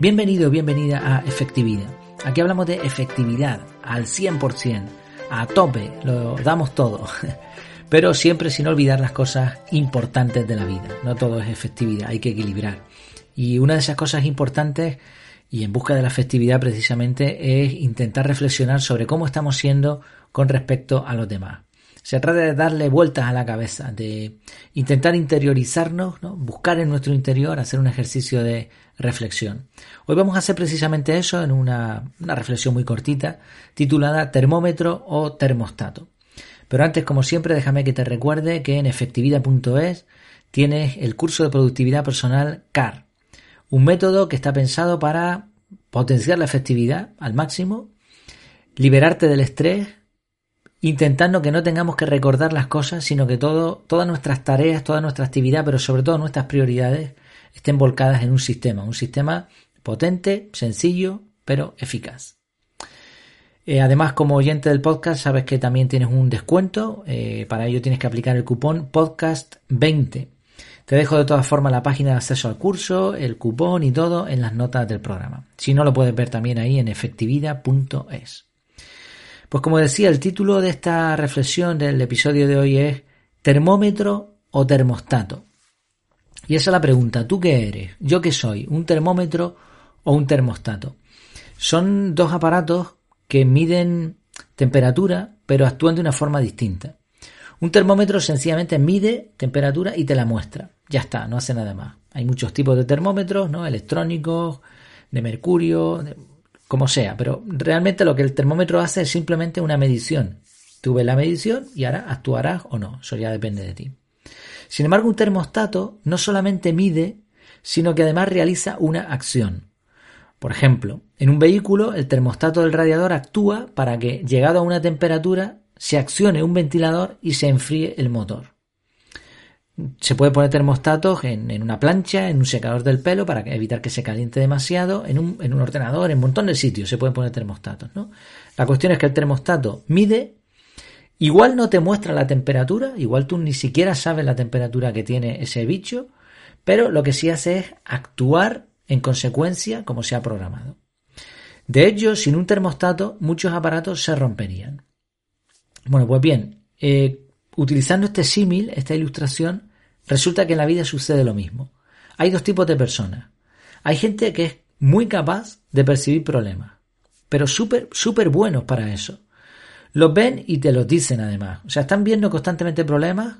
Bienvenido, bienvenida a Efectividad. Aquí hablamos de efectividad al 100%, a tope, lo damos todo. Pero siempre sin olvidar las cosas importantes de la vida. No todo es efectividad, hay que equilibrar. Y una de esas cosas importantes y en busca de la efectividad precisamente es intentar reflexionar sobre cómo estamos siendo con respecto a los demás. Se trata de darle vueltas a la cabeza, de intentar interiorizarnos, buscar en nuestro interior, hacer un ejercicio de reflexión. Hoy vamos a hacer precisamente eso en una, una reflexión muy cortita, titulada Termómetro o termostato. Pero antes, como siempre, déjame que te recuerde que en efectividad.es tienes el curso de productividad personal CAR, un método que está pensado para potenciar la efectividad al máximo, liberarte del estrés, intentando que no tengamos que recordar las cosas, sino que todo, todas nuestras tareas, toda nuestra actividad, pero sobre todo nuestras prioridades, estén volcadas en un sistema, un sistema potente, sencillo, pero eficaz. Eh, además, como oyente del podcast, sabes que también tienes un descuento. Eh, para ello tienes que aplicar el cupón podcast20. Te dejo de todas formas la página de acceso al curso, el cupón y todo en las notas del programa. Si no, lo puedes ver también ahí en efectividad.es. Pues como decía, el título de esta reflexión del episodio de hoy es termómetro o termostato. Y esa es la pregunta, ¿tú qué eres? ¿Yo qué soy? ¿Un termómetro o un termostato? Son dos aparatos que miden temperatura, pero actúan de una forma distinta. Un termómetro sencillamente mide temperatura y te la muestra. Ya está, no hace nada más. Hay muchos tipos de termómetros, ¿no? Electrónicos, de mercurio, como sea, pero realmente lo que el termómetro hace es simplemente una medición. Tú ves la medición y ahora actuarás o no, eso ya depende de ti. Sin embargo, un termostato no solamente mide, sino que además realiza una acción. Por ejemplo, en un vehículo el termostato del radiador actúa para que, llegado a una temperatura, se accione un ventilador y se enfríe el motor. Se puede poner termostatos en, una plancha, en un secador del pelo para evitar que se caliente demasiado, en un, en un ordenador, en un montón de sitios se pueden poner termostatos. ¿no? La cuestión es que el termostato mide, igual no te muestra la temperatura, igual tú ni siquiera sabes la temperatura que tiene ese bicho, pero lo que sí hace es actuar en consecuencia como se ha programado. De hecho, sin un termostato muchos aparatos se romperían. Bueno, pues bien, eh, utilizando este símil, esta ilustración, resulta que en la vida sucede lo mismo. Hay dos tipos de personas. Hay gente que es muy capaz de percibir problemas, pero súper, súper buenos para eso. Los ven y te los dicen además. O sea, están viendo constantemente problemas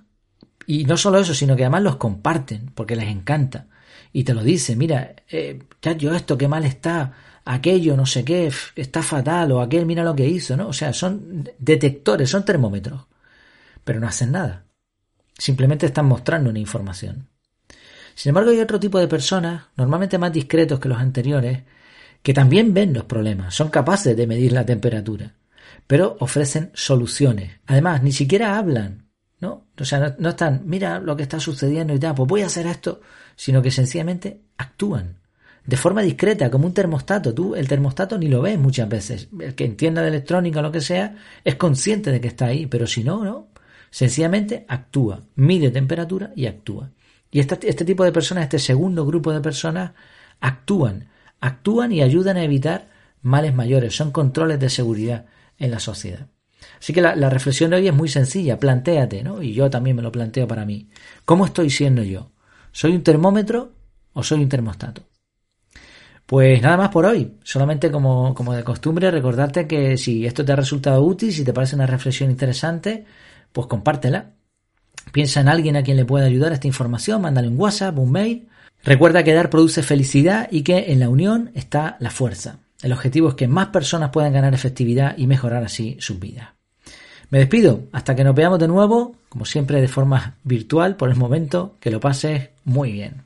y no solo eso, sino que además los comparten porque les encanta. Y te lo dicen, mira, eh, yo esto qué mal está, aquello no sé qué, está fatal, o aquel mira lo que hizo, ¿no? O sea, son detectores, son termómetros, pero no hacen nada. Simplemente están mostrando una información. Sin embargo, hay otro tipo de personas, normalmente más discretos que los anteriores, que también ven los problemas, son capaces de medir la temperatura, pero ofrecen soluciones. Además, ni siquiera hablan, ¿no? O sea, no, están, mira lo que está sucediendo y tal, pues voy a hacer esto, sino que sencillamente actúan de forma discreta, como un termostato. Tú el termostato ni lo ves muchas veces. El que entienda de electrónica o lo que sea es consciente de que está ahí, pero si no, no. Sencillamente actúa, mide temperatura y actúa. Y este, este tipo de personas, este segundo grupo de personas, actúan, actúan y ayudan a evitar males mayores. Son controles de seguridad en la sociedad. Así que la, la, reflexión de hoy es muy sencilla, plantéate, ¿no? Y yo también me lo planteo para mí. ¿Cómo estoy siendo yo? ¿Soy un termómetro o soy un termostato? Pues nada más por hoy. Solamente como, como de costumbre, recordarte que si esto te ha resultado útil, si te parece una reflexión interesante, pues compártela. Piensa en alguien a quien le pueda ayudar esta información, mándale un WhatsApp, un mail. Recuerda que dar produce felicidad y que en la unión está la fuerza. El objetivo es que más personas puedan ganar efectividad y mejorar así sus vidas. Me despido, hasta que nos veamos de nuevo, como siempre de forma virtual por el momento, que lo pases muy bien.